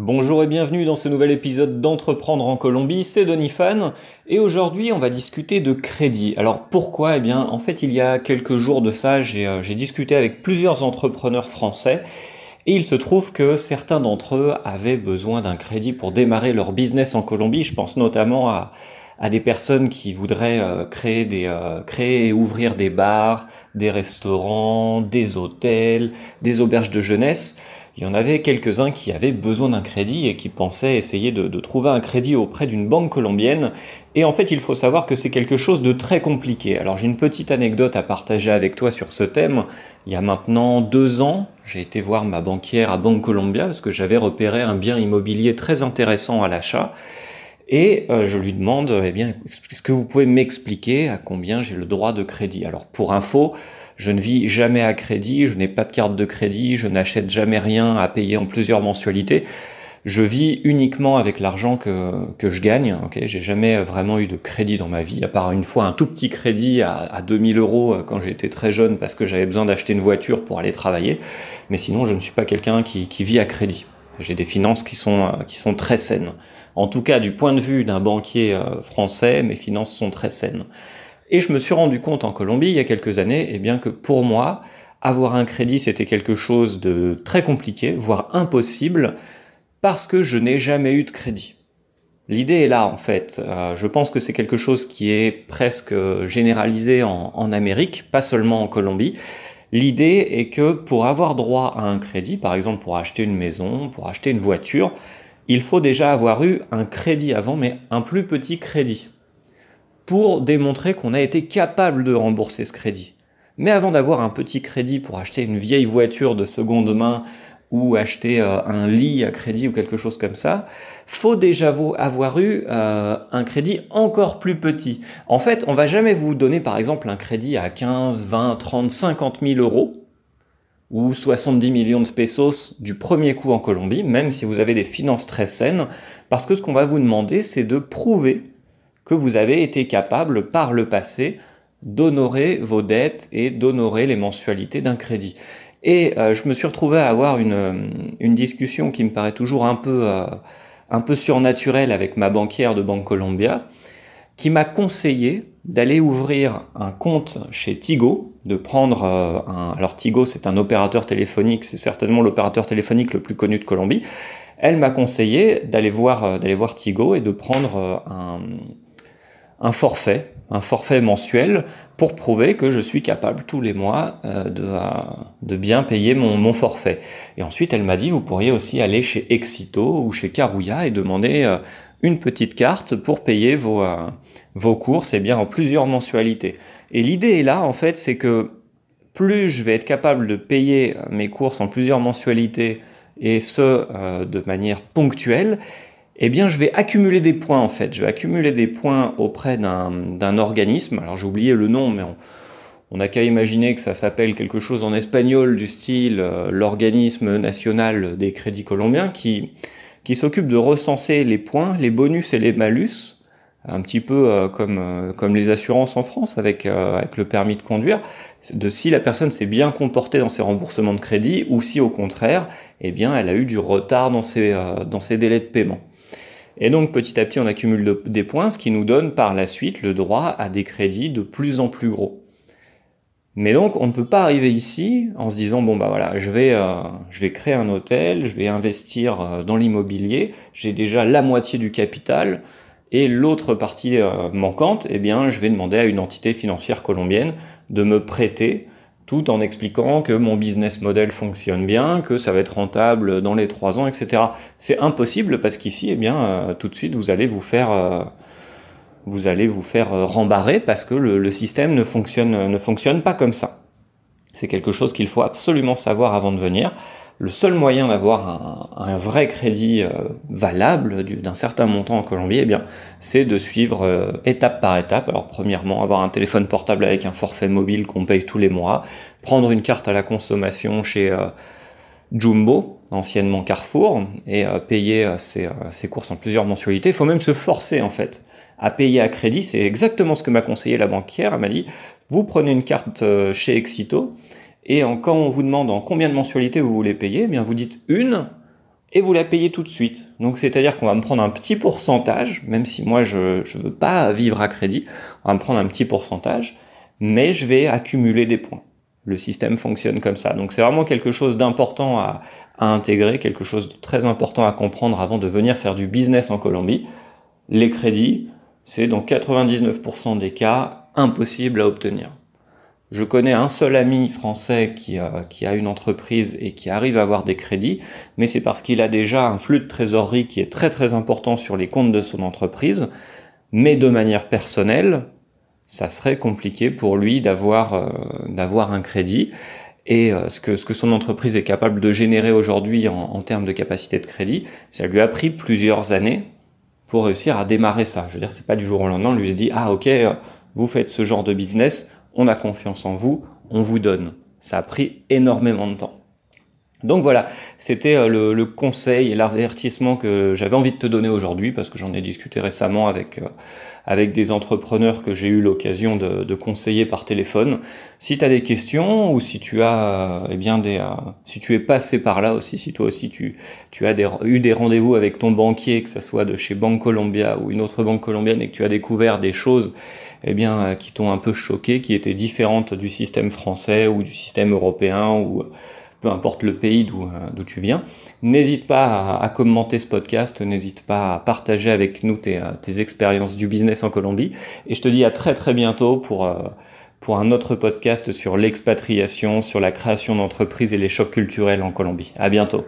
Bonjour et bienvenue dans ce nouvel épisode d'Entreprendre en Colombie, c'est Donifan et aujourd'hui on va discuter de crédit. Alors pourquoi? Eh bien en fait il y a quelques jours de ça j'ai euh, discuté avec plusieurs entrepreneurs français et il se trouve que certains d'entre eux avaient besoin d'un crédit pour démarrer leur business en Colombie. Je pense notamment à, des personnes qui voudraient euh, créer, euh, créer et ouvrir des bars, des restaurants, des hôtels, des auberges de jeunesse il y en avait quelques-uns qui avaient besoin d'un crédit et qui pensaient essayer de, trouver un crédit auprès d'une banque colombienne. Et en fait, il faut savoir que c'est quelque chose de très compliqué. Alors j'ai une petite anecdote à partager avec toi sur ce thème. Il y a maintenant deux ans, j'ai été voir ma banquière à Banque Colombia parce que j'avais repéré un bien immobilier très intéressant à l'achat. Et euh, je lui demande, eh bien, est-ce que vous pouvez m'expliquer à combien j'ai le droit de crédit? Alors pour info, je ne vis jamais à crédit, je n'ai pas de carte de crédit, je n'achète jamais rien à payer en plusieurs mensualités. Je vis uniquement avec l'argent que, je gagne. Okay j'ai jamais vraiment eu de crédit dans ma vie, à part une fois un tout petit crédit à, à 2000 euros euh, quand j'étais très jeune parce que j'avais besoin d'acheter une voiture pour aller travailler. Mais sinon, je ne suis pas quelqu'un qui vit à crédit. J'ai des finances qui sont, euh, qui sont très saines. En tout cas, du point de vue d'un banquier euh, français, mes finances sont très saines. Et je me suis rendu compte en Colombie il y a quelques années, eh bien que pour moi, avoir un crédit, c'était quelque chose de très compliqué, voire impossible, parce que je n'ai jamais eu de crédit. L'idée est là en fait. Euh, je pense que c'est quelque chose qui est presque généralisé en, en Amérique, pas seulement en Colombie. L'idée est que pour avoir droit à un crédit, par exemple pour acheter une maison, pour acheter une voiture, il faut déjà avoir eu un crédit avant, mais un plus petit crédit pour démontrer qu'on a été capable de rembourser ce crédit. Mais avant d'avoir un petit crédit pour acheter une vieille voiture de seconde main ou acheter euh, un lit à crédit ou quelque chose comme ça, faut déjà avoir eu euh, un crédit encore plus petit. En fait, on va jamais vous donner par exemple un crédit à 15, 20, 30, 50 000 euros ou 70 millions de pesos du premier coup en Colombie, même si vous avez des finances très saines, parce que ce qu'on va vous demander, c'est de prouver que vous avez été capable par le passé d'honorer vos dettes et d'honorer les mensualités d'un crédit. Et euh, je me suis retrouvé à avoir une, euh, une, discussion qui me paraît toujours un peu, euh, un peu surnaturelle avec ma banquière de Banque Colombia, qui m'a conseillé d'aller ouvrir un compte chez Tigo, de prendre un... Alors Tigo, c'est un opérateur téléphonique, c'est certainement l'opérateur téléphonique le plus connu de Colombie. Elle m'a conseillé d'aller voir, d'aller voir Tigo et de prendre un un forfait, un forfait mensuel pour prouver que je suis capable tous les mois euh, de, euh, de, bien payer mon, forfait. Et ensuite, elle m'a dit, vous pourriez aussi aller chez Exito ou chez Carouya et demander euh, une petite carte pour payer vos, vos courses et bien en plusieurs mensualités. Et l'idée est là, en fait, c'est que plus je vais être capable de payer mes courses en plusieurs mensualités et ce de manière ponctuelle, eh bien, je vais accumuler des points en fait. Je vais accumuler des points auprès d'un organisme. Alors, j'ai oublié le nom, mais on n'a qu'à imaginer que ça s'appelle quelque chose en espagnol du style euh, l'organisme national des crédits colombiens qui, qui s'occupe de recenser les points, les bonus et les malus, un petit peu euh, comme, euh, comme les assurances en France avec, avec le permis de conduire, de si la personne s'est bien comportée dans ses remboursements de crédit ou si au contraire, eh bien, elle a eu du retard dans ses, dans ses délais de paiement. Et donc petit à petit, on accumule des points, ce qui nous donne par la suite le droit à des crédits de plus en plus gros. Mais donc, on ne peut pas arriver ici en se disant bon bah voilà, je vais, euh, créer un hôtel, je vais investir euh, dans l'immobilier, j'ai déjà la moitié du capital et l'autre partie euh, manquante, eh bien, je vais demander à une entité financière colombienne de me prêter tout en expliquant que mon business model fonctionne bien, que ça va être rentable dans les trois ans, etc. C'est impossible parce qu'ici, eh bien, euh, tout de suite, vous allez vous faire, euh, vous allez vous faire euh, rembarrer parce que le, système ne fonctionne, ne fonctionne pas comme ça. C'est quelque chose qu'il faut absolument savoir avant de venir le seul moyen d'avoir un, vrai crédit euh, valable d'un certain montant en Colombie, eh bien, c'est de suivre euh, étape par étape. Alors, premièrement, avoir un téléphone portable avec un forfait mobile qu'on paye tous les mois, prendre une carte à la consommation chez euh, Jumbo, anciennement Carrefour, et payer ses, ses, courses en plusieurs mensualités. Il faut même se forcer, en fait, à payer à crédit. C'est exactement ce que m'a conseillé la banquière. Elle m'a dit, vous prenez une carte chez Exito, et quand on vous demande en combien de mensualités vous voulez payer, eh bien vous dites une, et vous la payez tout de suite. Donc c'est-à-dire qu'on va me prendre un petit pourcentage, même si moi je ne veux pas vivre à crédit, on va me prendre un petit pourcentage, mais je vais accumuler des points. Le système fonctionne comme ça. Donc c'est vraiment quelque chose d'important à, à intégrer, quelque chose de très important à comprendre avant de venir faire du business en Colombie. Les crédits, c'est dans 99% des cas impossible à obtenir. Je connais un seul ami français qui a, une entreprise et qui arrive à avoir des crédits, mais c'est parce qu'il a déjà un flux de trésorerie qui est très très important sur les comptes de son entreprise, mais de manière personnelle, ça serait compliqué pour lui d'avoir euh, un crédit. Et euh, ce, que, son entreprise est capable de générer aujourd'hui en, en termes de capacité de crédit, ça lui a pris plusieurs années pour réussir à démarrer ça. Je veux dire, c'est pas du jour au lendemain, on lui a dit, ah ok, vous faites ce genre de business, on a confiance en vous, on vous donne. Ça a pris énormément de temps. Donc voilà, c'était euh, le, conseil et l'avertissement que j'avais envie de te donner aujourd'hui parce que j'en ai discuté récemment avec, euh, avec des entrepreneurs que j'ai eu l'occasion de, conseiller par téléphone. Si tu as des questions ou si tu as euh, eh bien des si tu es passé par là aussi, si toi aussi tu, tu as eu des rendez-vous avec ton banquier, que ce soit de chez Banque Colombia ou une autre banque colombienne et que tu as découvert des choses eh bien, qui t'ont un peu choqué, qui étaient différentes du système français ou du système européen ou peu importe le pays d'où euh, tu viens. N'hésite pas à, commenter ce podcast, n'hésite pas à partager avec nous tes, euh, expériences du business en Colombie. Et je te dis à très très bientôt pour, euh, pour un autre podcast sur l'expatriation, sur la création d'entreprises et les chocs culturels en Colombie. À bientôt.